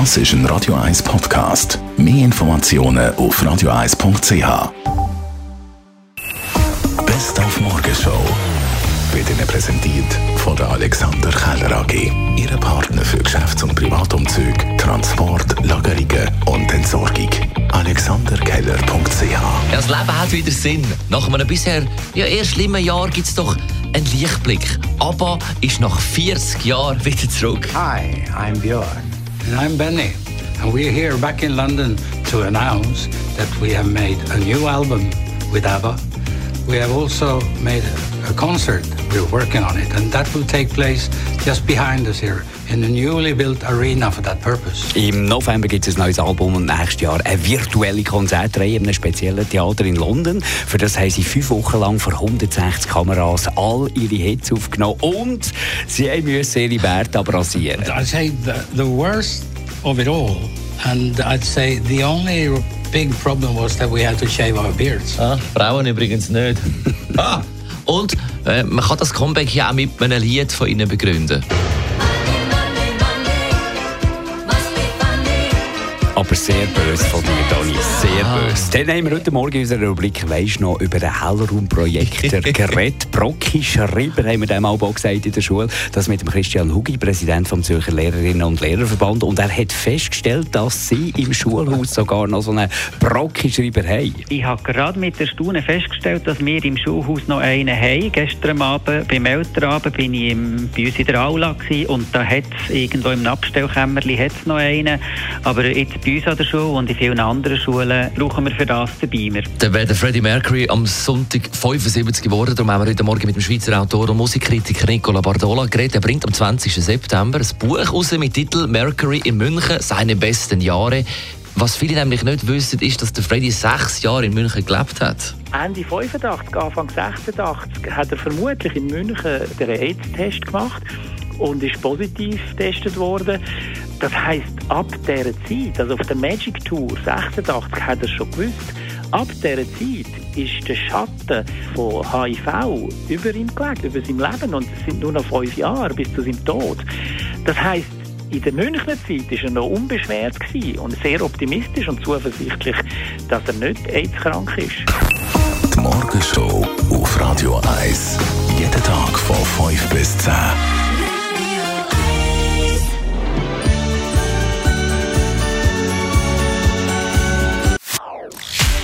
Das ist ein Radio 1 Podcast. Mehr Informationen auf radio1.ch. Best auf Morgenshow wird Ihnen präsentiert von der Alexander Keller AG. Ihre Partner für Geschäfts- und Privatumzug, Transport, Lagerungen und Entsorgung. AlexanderKeller.ch Ja, das Leben hat wieder Sinn. Nach einem bisher ja, eher schlimmen Jahr gibt es doch einen Lichtblick. ABBA ist nach 40 Jahren wieder zurück. Hi, I'm Björn. And I'm Benny. And we're here back in London to announce that we have made a new album with ABBA. We have also made a, concert. We're working on it. And that will take place just behind us here in a newly built arena for that purpose. Im November gibt es ein neues Album und nächstes Jahr eine virtuelle Konzertreihe in einem speziellen Theater in London. Für das haben sie fünf Wochen lang vor 160 Kameras all ihre Hits aufgenommen und sie müssen ihre Bärte abrasieren. I'd say the, the worst of it all, and I'd say the only big problem was that we had to shave our beards. Ah, Frauen übrigens nicht. ah. Und äh, man kann das Comeback ja auch mit einem Lied von ihnen begründen. Aber sehr böse von dir, Dani. Sehr böse. Dann haben wir heute Morgen in unserer Rubrik «Weisst noch» über den Hellraumprojektor geredet. Brocki Schreiber haben wir dem auch gesagt in der Schule. Das mit dem Christian Hugi, Präsident vom Zürcher Lehrerinnen und Lehrerverband. Und er hat festgestellt, dass sie im Schulhaus sogar noch so einen Brocki Schreiber haben. Ich habe gerade mit der Stunde festgestellt, dass wir im Schulhaus noch einen haben. Gestern Abend, beim Elternabend, bin ich im, bei uns in der Aula gewesen, und da hat es irgendwo im Abstellkämmerli hat's noch einen. Aber jetzt bei uns an der Schule und in vielen anderen Schulen brauchen wir für das den Beamer. Dann wäre der Freddie Mercury am Sonntag 75 geworden. Darum haben wir heute Morgen mit dem Schweizer Autor und Musikkritiker Nicola Bardola geredet. Er bringt am 20. September ein Buch raus mit Titel Mercury in München, seine besten Jahre. Was viele nämlich nicht wissen, ist, dass der Freddie sechs Jahre in München gelebt hat. Ende 85, Anfang 86 hat er vermutlich in München den AIDS-Test gemacht und ist positiv getestet worden. Das heißt, ab dieser Zeit, also auf der Magic Tour 86, hat er schon gewusst, ab dieser Zeit ist der Schatten von HIV über ihm gelegt, über sein Leben und es sind nur noch fünf Jahre bis zu seinem Tod. Das heißt, in der Münchner Zeit war er noch unbeschwert und sehr optimistisch und zuversichtlich, dass er nicht AIDS-krank ist. Die Morgenshow auf Radio 1. Jeden Tag von 5 bis 10.